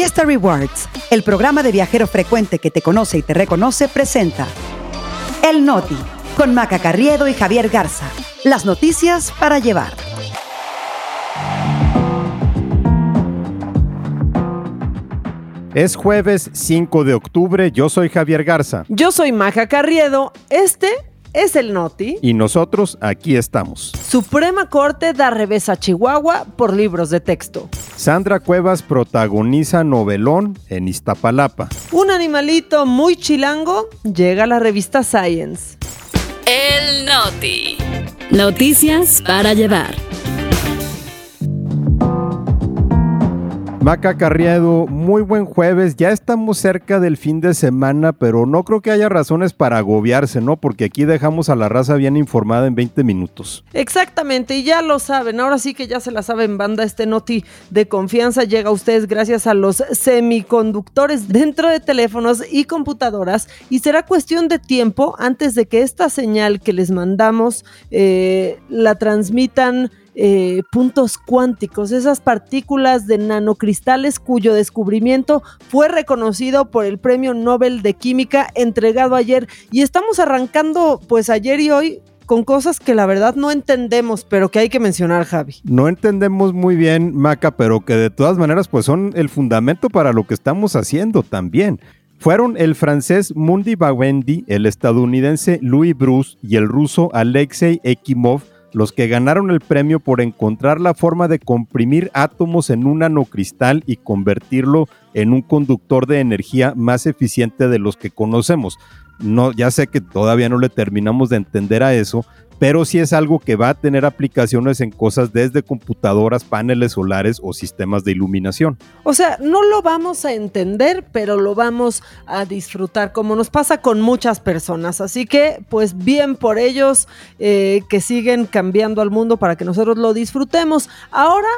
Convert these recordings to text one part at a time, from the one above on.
Fiesta Rewards, el programa de viajero frecuente que te conoce y te reconoce, presenta El Noti, con Maca Carriedo y Javier Garza. Las noticias para llevar. Es jueves 5 de octubre, yo soy Javier Garza. Yo soy Maca Carriedo. Este es el Noti. Y nosotros aquí estamos. Suprema Corte da revés a Chihuahua por libros de texto. Sandra Cuevas protagoniza novelón en Iztapalapa. Un animalito muy chilango llega a la revista Science. El Noti. Noticias para llevar. Maca Carriedo, muy buen jueves. Ya estamos cerca del fin de semana, pero no creo que haya razones para agobiarse, ¿no? Porque aquí dejamos a la raza bien informada en 20 minutos. Exactamente, y ya lo saben. Ahora sí que ya se la saben, banda. Este noti de confianza llega a ustedes gracias a los semiconductores dentro de teléfonos y computadoras. Y será cuestión de tiempo antes de que esta señal que les mandamos eh, la transmitan eh, puntos cuánticos, esas partículas de nanocristales cuyo descubrimiento fue reconocido por el Premio Nobel de Química entregado ayer. Y estamos arrancando pues ayer y hoy con cosas que la verdad no entendemos, pero que hay que mencionar, Javi. No entendemos muy bien, Maca, pero que de todas maneras pues son el fundamento para lo que estamos haciendo también. Fueron el francés Mundi Bawendi, el estadounidense Louis Bruce y el ruso Alexei Ekimov los que ganaron el premio por encontrar la forma de comprimir átomos en un nanocristal y convertirlo en un conductor de energía más eficiente de los que conocemos. No, ya sé que todavía no le terminamos de entender a eso, pero sí es algo que va a tener aplicaciones en cosas desde computadoras, paneles solares o sistemas de iluminación. O sea, no lo vamos a entender, pero lo vamos a disfrutar, como nos pasa con muchas personas. Así que, pues bien por ellos eh, que siguen cambiando al mundo para que nosotros lo disfrutemos. Ahora,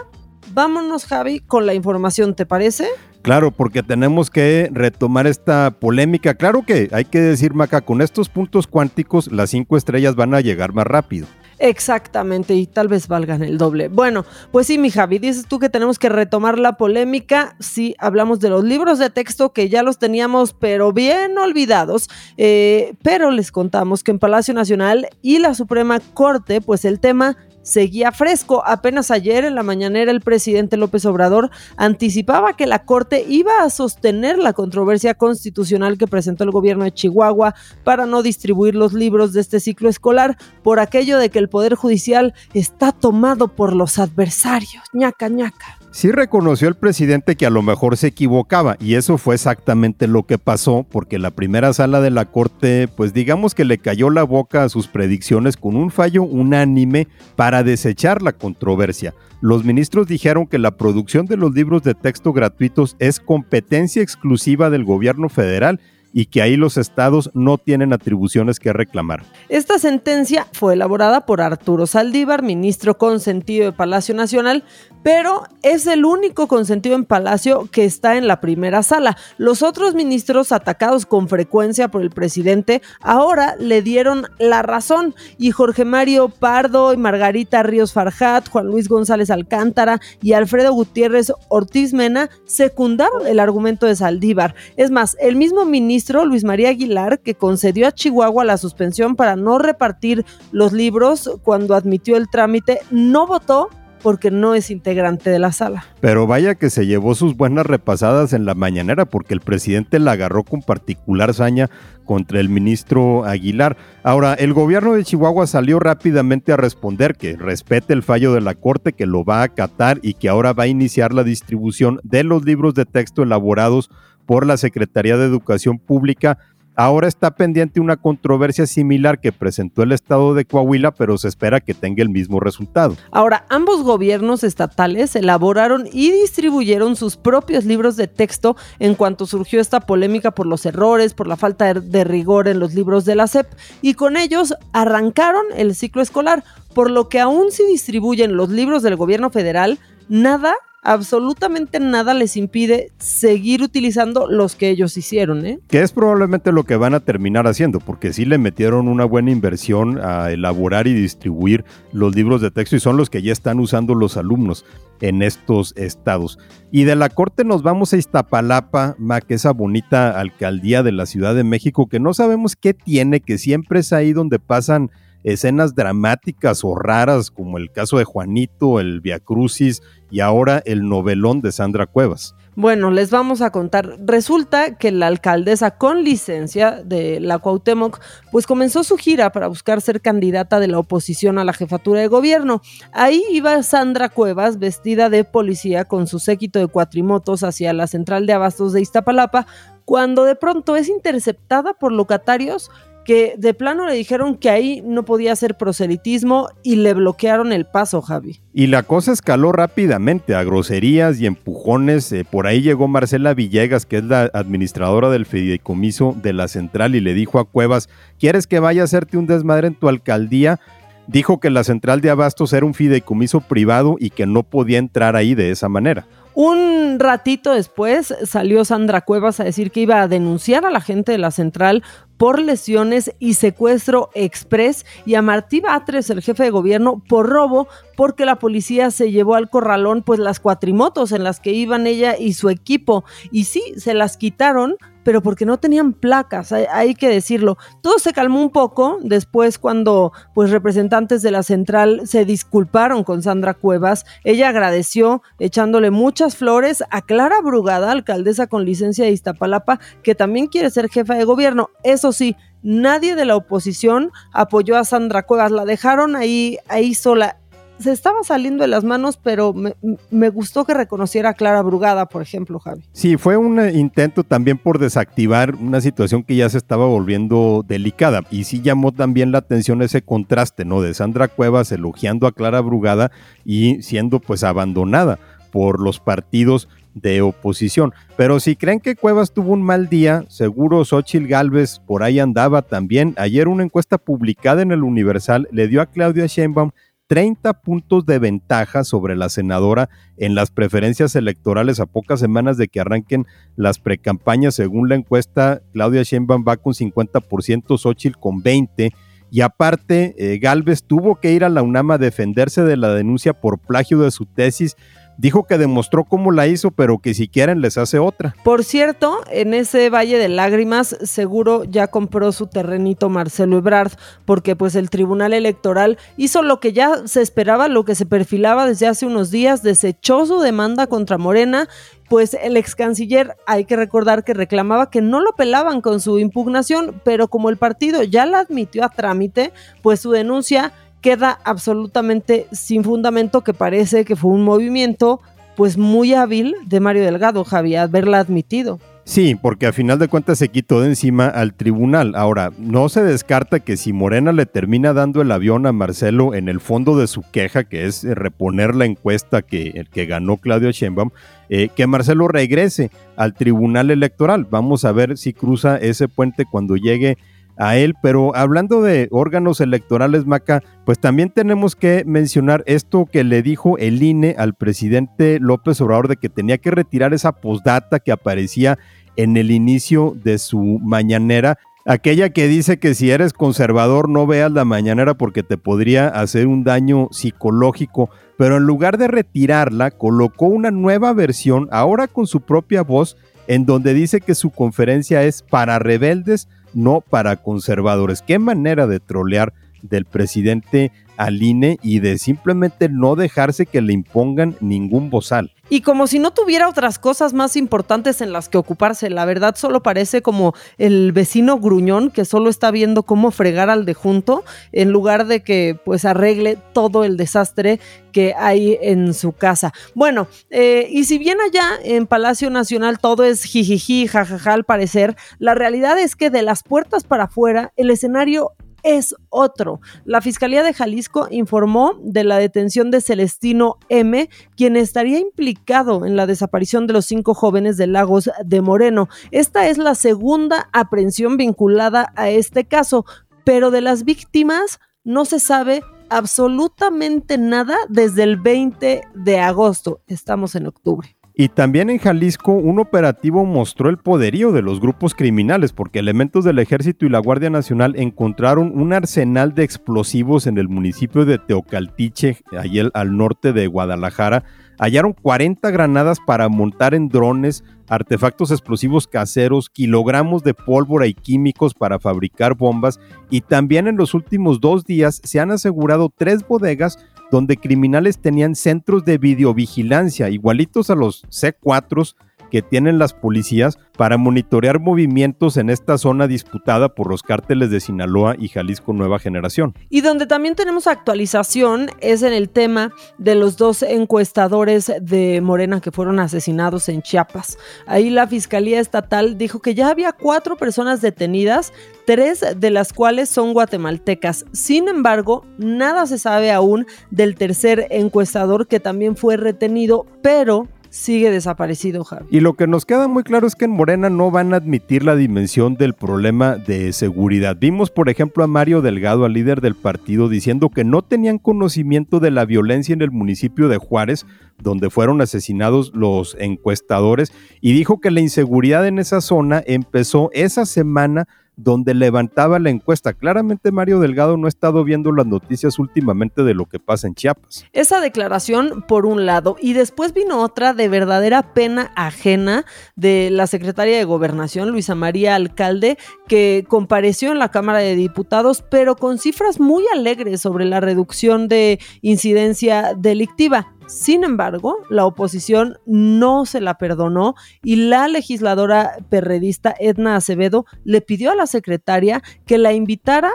vámonos, Javi, con la información, ¿te parece? Claro, porque tenemos que retomar esta polémica. Claro que hay que decir, Maca, con estos puntos cuánticos las cinco estrellas van a llegar más rápido. Exactamente, y tal vez valgan el doble. Bueno, pues sí, mi Javi, dices tú que tenemos que retomar la polémica. Sí, hablamos de los libros de texto que ya los teníamos, pero bien olvidados. Eh, pero les contamos que en Palacio Nacional y la Suprema Corte, pues el tema seguía fresco. Apenas ayer en la mañanera el presidente López Obrador anticipaba que la Corte iba a sostener la controversia constitucional que presentó el gobierno de Chihuahua para no distribuir los libros de este ciclo escolar por aquello de que el Poder Judicial está tomado por los adversarios. ñaca ñaca. Sí reconoció el presidente que a lo mejor se equivocaba y eso fue exactamente lo que pasó porque la primera sala de la corte pues digamos que le cayó la boca a sus predicciones con un fallo unánime para desechar la controversia. Los ministros dijeron que la producción de los libros de texto gratuitos es competencia exclusiva del gobierno federal y que ahí los estados no tienen atribuciones que reclamar. Esta sentencia fue elaborada por Arturo Saldívar, ministro consentido de Palacio Nacional, pero es el único consentido en Palacio que está en la primera sala. Los otros ministros atacados con frecuencia por el presidente ahora le dieron la razón y Jorge Mario Pardo y Margarita Ríos Farjat, Juan Luis González Alcántara y Alfredo Gutiérrez Ortiz Mena secundaron el argumento de Saldívar. Es más, el mismo ministro Luis María Aguilar, que concedió a Chihuahua la suspensión para no repartir los libros cuando admitió el trámite, no votó porque no es integrante de la sala. Pero vaya que se llevó sus buenas repasadas en la mañanera porque el presidente la agarró con particular saña contra el ministro Aguilar. Ahora, el gobierno de Chihuahua salió rápidamente a responder que respete el fallo de la Corte, que lo va a acatar y que ahora va a iniciar la distribución de los libros de texto elaborados por la Secretaría de Educación Pública Ahora está pendiente una controversia similar que presentó el estado de Coahuila, pero se espera que tenga el mismo resultado. Ahora, ambos gobiernos estatales elaboraron y distribuyeron sus propios libros de texto en cuanto surgió esta polémica por los errores, por la falta de rigor en los libros de la SEP, y con ellos arrancaron el ciclo escolar, por lo que aún si distribuyen los libros del gobierno federal, nada absolutamente nada les impide seguir utilizando los que ellos hicieron. ¿eh? Que es probablemente lo que van a terminar haciendo, porque sí le metieron una buena inversión a elaborar y distribuir los libros de texto y son los que ya están usando los alumnos. en estos estados. Y de la corte nos vamos a Iztapalapa, Mac, esa bonita alcaldía de la Ciudad de México, que no sabemos qué tiene, que siempre es ahí donde pasan escenas dramáticas o raras, como el caso de Juanito, el Via Crucis y ahora el novelón de Sandra Cuevas. Bueno, les vamos a contar. Resulta que la alcaldesa con licencia de la Cuauhtémoc, pues comenzó su gira para buscar ser candidata de la oposición a la jefatura de gobierno. Ahí iba Sandra Cuevas, vestida de policía con su séquito de cuatrimotos hacia la central de abastos de Iztapalapa, cuando de pronto es interceptada por locatarios que de plano le dijeron que ahí no podía hacer proselitismo y le bloquearon el paso, Javi. Y la cosa escaló rápidamente a groserías y empujones. Eh, por ahí llegó Marcela Villegas, que es la administradora del fideicomiso de la central, y le dijo a Cuevas, ¿quieres que vaya a hacerte un desmadre en tu alcaldía? Dijo que la central de abastos era un fideicomiso privado y que no podía entrar ahí de esa manera. Un ratito después salió Sandra Cuevas a decir que iba a denunciar a la gente de la central por lesiones y secuestro express. Y a Martí Batres, el jefe de gobierno, por robo porque la policía se llevó al corralón pues las cuatrimotos en las que iban ella y su equipo. Y sí, se las quitaron pero porque no tenían placas, hay, que decirlo. Todo se calmó un poco después cuando pues representantes de la central se disculparon con Sandra Cuevas. Ella agradeció echándole muchas flores a Clara Brugada, alcaldesa con licencia de Iztapalapa, que también quiere ser jefa de gobierno. Eso sí, nadie de la oposición apoyó a Sandra Cuevas, la dejaron ahí, ahí sola se estaba saliendo de las manos, pero me, gustó que reconociera a Clara Brugada, por ejemplo, Javi. Sí, fue un eh, intento también por desactivar una situación que ya se estaba volviendo delicada. Y sí llamó también la atención ese contraste, ¿no? De Sandra Cuevas elogiando a Clara Brugada y siendo pues abandonada por los partidos de oposición. Pero si creen que Cuevas tuvo un mal día, seguro Xochil Gálvez por ahí andaba también. Ayer una encuesta publicada en el Universal le dio a Claudia Sheinbaum 30 puntos de ventaja sobre la senadora en las preferencias electorales a pocas semanas de que arranquen las precampañas. Según la encuesta, Claudia Sheinbaum va con 50%, Xochitl con 20%. Y aparte, eh, Galvez tuvo que ir a la UNAM a defenderse de la denuncia por plagio de su tesis dijo que demostró cómo la hizo, pero que si quieren les hace otra. Por cierto, en ese Valle de Lágrimas seguro ya compró su terrenito Marcelo Ebrard, porque pues el Tribunal Electoral hizo lo que ya se esperaba, lo que se perfilaba desde hace unos días, desechó su demanda contra Morena pues el ex canciller hay que recordar que reclamaba que no lo pelaban con su impugnación, pero como el partido ya la admitió a trámite, pues su denuncia queda absolutamente sin fundamento que parece que fue un movimiento pues muy hábil de Mario Delgado, Javier, haberla admitido. Sí, porque a final de cuentas se quitó de encima al tribunal. Ahora, no se descarta que si Morena le termina dando el avión a Marcelo en el fondo de su queja, que es reponer la encuesta que, que ganó Claudio Sheinbaum, eh, que Marcelo regrese al tribunal electoral. Vamos a ver si cruza ese puente cuando llegue a él, pero hablando de órganos electorales, Maca, pues también tenemos que mencionar esto que le dijo el INE al presidente López Obrador de que tenía que retirar esa postdata que aparecía en el inicio de su mañanera, aquella que dice que si eres conservador no veas la mañanera porque te podría hacer un daño psicológico, pero en lugar de retirarla, colocó una nueva versión, ahora con su propia voz, en donde dice que su conferencia es para rebeldes no para conservadores. Qué manera de trolear del presidente al INE y de simplemente no dejarse que le impongan ningún bozal. Y como si no tuviera otras cosas más importantes en las que ocuparse, la verdad solo parece como el vecino gruñón que solo está viendo cómo fregar al de junto en lugar de que pues arregle todo el desastre que hay en su casa. Bueno, eh, y si bien allá en Palacio Nacional todo es jijiji, jajaja al parecer, la realidad es que de las puertas para afuera el escenario es otro. La Fiscalía de Jalisco informó de la detención de Celestino M., quien estaría implicado en la desaparición de los cinco jóvenes de Lagos de Moreno. Esta es la segunda aprehensión vinculada a este caso, pero de las víctimas no se sabe absolutamente nada desde el 20 de agosto. Estamos en octubre. Y también en Jalisco un operativo mostró el poderío de los grupos criminales porque elementos del ejército y la Guardia Nacional encontraron un arsenal de explosivos en el municipio de Teocaltiche, allí al norte de Guadalajara, hallaron 40 granadas para montar en drones, artefactos explosivos caseros, kilogramos de pólvora y químicos para fabricar bombas. Y también en los últimos dos días se han asegurado tres bodegas donde criminales tenían centros de videovigilancia igualitos a los C4 que tienen las policías para monitorear movimientos en esta zona disputada por los cárteles de Sinaloa y Jalisco Nueva Generación. Y donde también tenemos actualización es en el tema de los dos encuestadores de Morena que fueron asesinados en Chiapas. Ahí la Fiscalía Estatal dijo que ya había cuatro personas detenidas, tres de las cuales son guatemaltecas. Sin embargo, nada se sabe aún del tercer encuestador que también fue retenido, pero sigue desaparecido, Javi. Y lo que nos queda muy claro es que en Morena no van a admitir la dimensión del problema de seguridad. Vimos, por ejemplo, a Mario Delgado, al líder del partido, diciendo que no tenían conocimiento de la violencia en el municipio de Juárez, donde fueron asesinados los encuestadores, y dijo que la inseguridad en esa zona empezó esa semana donde levantaba la encuesta. Claramente Mario Delgado no ha estado viendo las noticias últimamente de lo que pasa en Chiapas. Esa declaración por un lado y después vino otra de verdadera pena ajena de la secretaria de Gobernación, Luisa María Alcalde, que compareció en la Cámara de Diputados, pero con cifras muy alegres sobre la reducción de incidencia delictiva. Sin embargo, la oposición no se la perdonó y la legisladora perredista Edna Acevedo le pidió a la secretaria que la invitara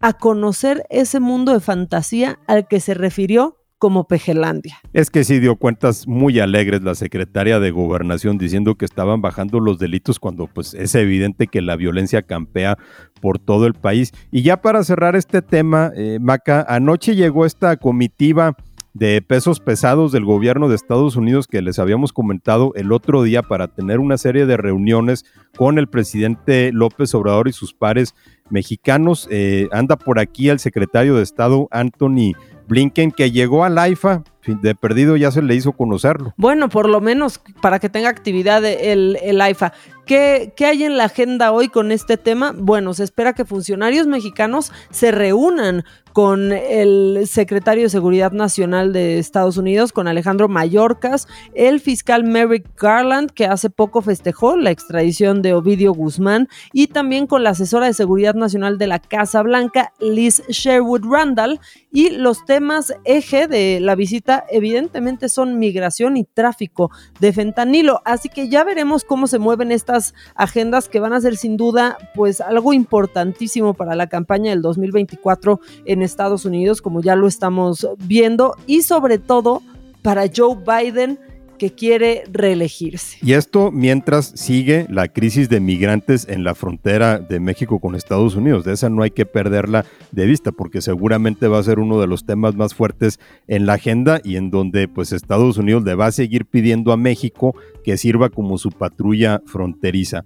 a conocer ese mundo de fantasía al que se refirió como Pejelandia. Es que sí dio cuentas muy alegres la secretaria de Gobernación diciendo que estaban bajando los delitos cuando pues es evidente que la violencia campea por todo el país. Y ya para cerrar este tema, eh, Maca, anoche llegó esta comitiva de pesos pesados del gobierno de Estados Unidos que les habíamos comentado el otro día para tener una serie de reuniones con el presidente López Obrador y sus pares mexicanos. Eh, anda por aquí el secretario de Estado Anthony Blinken que llegó al AIFA, de perdido ya se le hizo conocerlo. Bueno, por lo menos para que tenga actividad el, el AIFA. ¿Qué, ¿Qué, hay en la agenda hoy con este tema? Bueno, se espera que funcionarios mexicanos se reúnan con el secretario de Seguridad Nacional de Estados Unidos, con Alejandro Mayorkas, el fiscal Merrick Garland, que hace poco festejó la extradición de Ovidio Guzmán, y también con la asesora de Seguridad Nacional de la Casa Blanca, Liz Sherwood Randall, y los temas eje de la visita evidentemente son migración y tráfico de fentanilo, así que ya veremos cómo se mueven estas agendas que van a ser sin duda pues algo importantísimo para la campaña del 2024 en Estados Unidos, como ya lo estamos viendo, y sobre todo para Joe Biden que quiere reelegirse. Y esto mientras sigue la crisis de migrantes en la frontera de México con Estados Unidos. De esa no hay que perderla de vista porque seguramente va a ser uno de los temas más fuertes en la agenda y en donde pues Estados Unidos le va a seguir pidiendo a México que sirva como su patrulla fronteriza.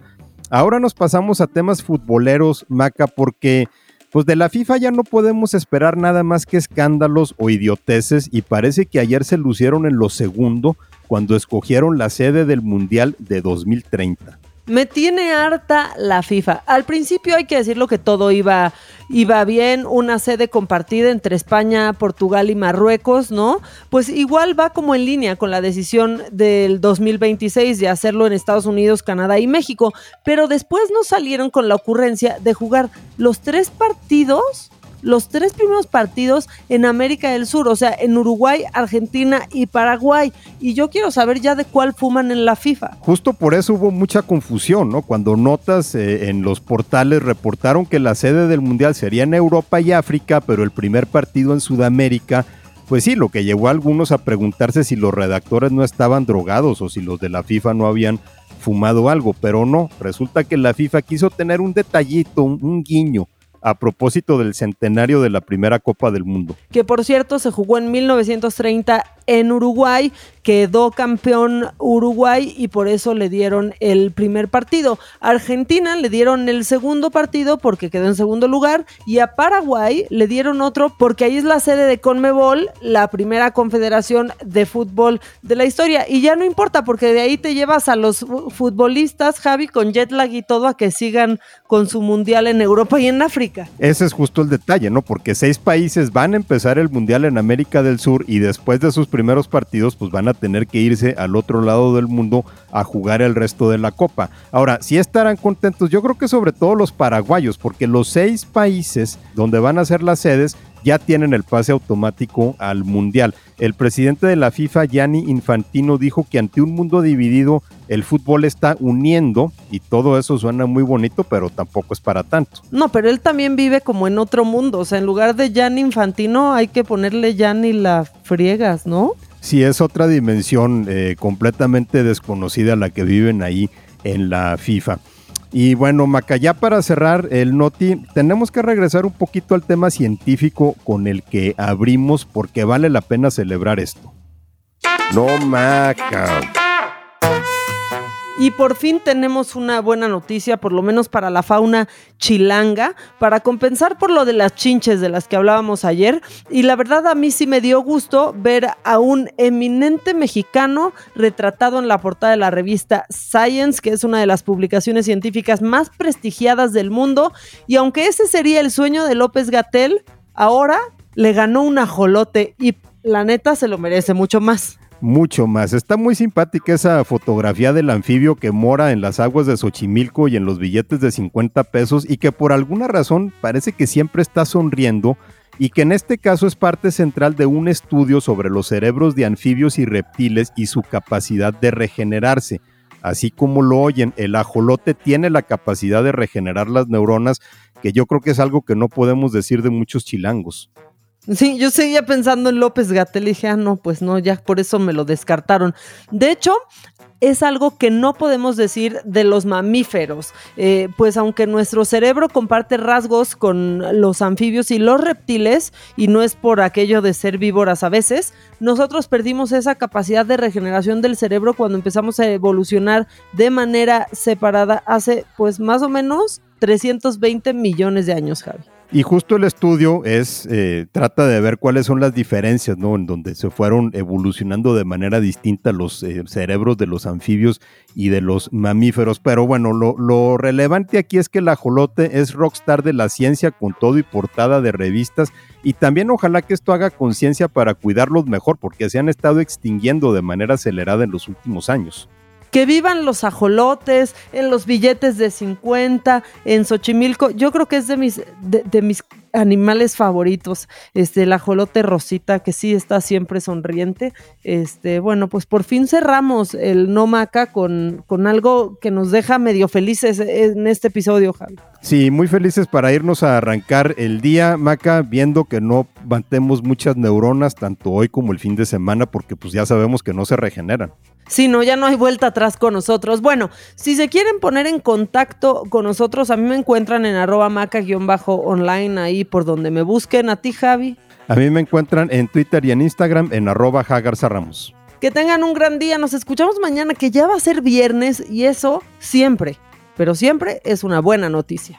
Ahora nos pasamos a temas futboleros, Maca, porque pues de la FIFA ya no podemos esperar nada más que escándalos o idioteces y parece que ayer se lucieron en lo segundo cuando escogieron la sede del Mundial de 2030. Me tiene harta la FIFA. Al principio hay que decirlo que todo iba, iba bien, una sede compartida entre España, Portugal y Marruecos, ¿no? Pues igual va como en línea con la decisión del 2026 de hacerlo en Estados Unidos, Canadá y México, pero después nos salieron con la ocurrencia de jugar los tres partidos los tres primeros partidos en América del Sur, o sea, en Uruguay, Argentina y Paraguay. Y yo quiero saber ya de cuál fuman en la FIFA. Justo por eso hubo mucha confusión, ¿no? Cuando notas eh, en los portales reportaron que la sede del Mundial sería en Europa y África, pero el primer partido en Sudamérica. Pues sí, lo que llevó a algunos a preguntarse si los redactores no estaban drogados o si los de la FIFA no habían fumado algo, pero no, resulta que la FIFA quiso tener un detallito, un guiño a propósito del centenario de la primera Copa del Mundo. Que por cierto se jugó en 1930 en Uruguay, quedó campeón Uruguay y por eso le dieron el primer partido. A Argentina le dieron el segundo partido porque quedó en segundo lugar y a Paraguay le dieron otro porque ahí es la sede de Conmebol, la primera confederación de fútbol de la historia. Y ya no importa porque de ahí te llevas a los futbolistas, Javi, con jet lag y todo a que sigan con su mundial en Europa y en África. Ese es justo el detalle, ¿no? Porque seis países van a empezar el mundial en América del Sur y después de sus primeros partidos pues van a tener que irse al otro lado del mundo a jugar el resto de la Copa. Ahora, si estarán contentos, yo creo que sobre todo los paraguayos, porque los seis países donde van a ser las sedes ya tienen el pase automático al Mundial. El presidente de la FIFA, Gianni Infantino, dijo que ante un mundo dividido, el fútbol está uniendo y todo eso suena muy bonito, pero tampoco es para tanto. No, pero él también vive como en otro mundo. O sea, en lugar de Gianni Infantino hay que ponerle Gianni la friegas, ¿no? Sí, es otra dimensión eh, completamente desconocida la que viven ahí en la FIFA. Y bueno, Maca, ya para cerrar el Noti, tenemos que regresar un poquito al tema científico con el que abrimos porque vale la pena celebrar esto. No, Maca. Y por fin tenemos una buena noticia, por lo menos para la fauna chilanga, para compensar por lo de las chinches de las que hablábamos ayer. Y la verdad a mí sí me dio gusto ver a un eminente mexicano retratado en la portada de la revista Science, que es una de las publicaciones científicas más prestigiadas del mundo. Y aunque ese sería el sueño de López Gatel, ahora le ganó un ajolote y la neta se lo merece mucho más mucho más. Está muy simpática esa fotografía del anfibio que mora en las aguas de Xochimilco y en los billetes de 50 pesos y que por alguna razón parece que siempre está sonriendo y que en este caso es parte central de un estudio sobre los cerebros de anfibios y reptiles y su capacidad de regenerarse. Así como lo oyen, el ajolote tiene la capacidad de regenerar las neuronas, que yo creo que es algo que no podemos decir de muchos chilangos. Sí, yo seguía pensando en López Gatel y dije, ah, no, pues no, ya por eso me lo descartaron. De hecho, es algo que no podemos decir de los mamíferos, eh, pues aunque nuestro cerebro comparte rasgos con los anfibios y los reptiles, y no es por aquello de ser víboras a veces, nosotros perdimos esa capacidad de regeneración del cerebro cuando empezamos a evolucionar de manera separada hace pues más o menos 320 millones de años, Javi. Y justo el estudio es, eh, trata de ver cuáles son las diferencias, ¿no? En donde se fueron evolucionando de manera distinta los eh, cerebros de los anfibios y de los mamíferos. Pero bueno, lo, lo, relevante aquí es que el ajolote es rockstar de la ciencia con todo y portada de revistas. Y también ojalá que esto haga conciencia para cuidarlos mejor, porque se han estado extinguiendo de manera acelerada en los últimos años que vivan los ajolotes, en los billetes de 50, en Xochimilco. Yo creo que es de mis, de, mis animales favoritos, este, el ajolote rosita, que sí está siempre sonriente. Este, bueno, pues por fin cerramos el No Maca con, con algo que nos deja medio felices en este episodio, Javi. Sí, muy felices para irnos a arrancar el día, Maca, viendo que no mantemos muchas neuronas, tanto hoy como el fin de semana, porque pues ya sabemos que no se regeneran. Sí, no, ya no hay vuelta atrás con nosotros. Bueno, si se quieren poner en contacto con nosotros, a mí me encuentran en arroba maca-online ahí por donde me busquen. A ti, Javi. A mí me encuentran en Twitter y en Instagram en arroba Ramos. Que tengan un gran día. Nos escuchamos mañana, que ya va a ser viernes y eso siempre, pero siempre es una buena noticia.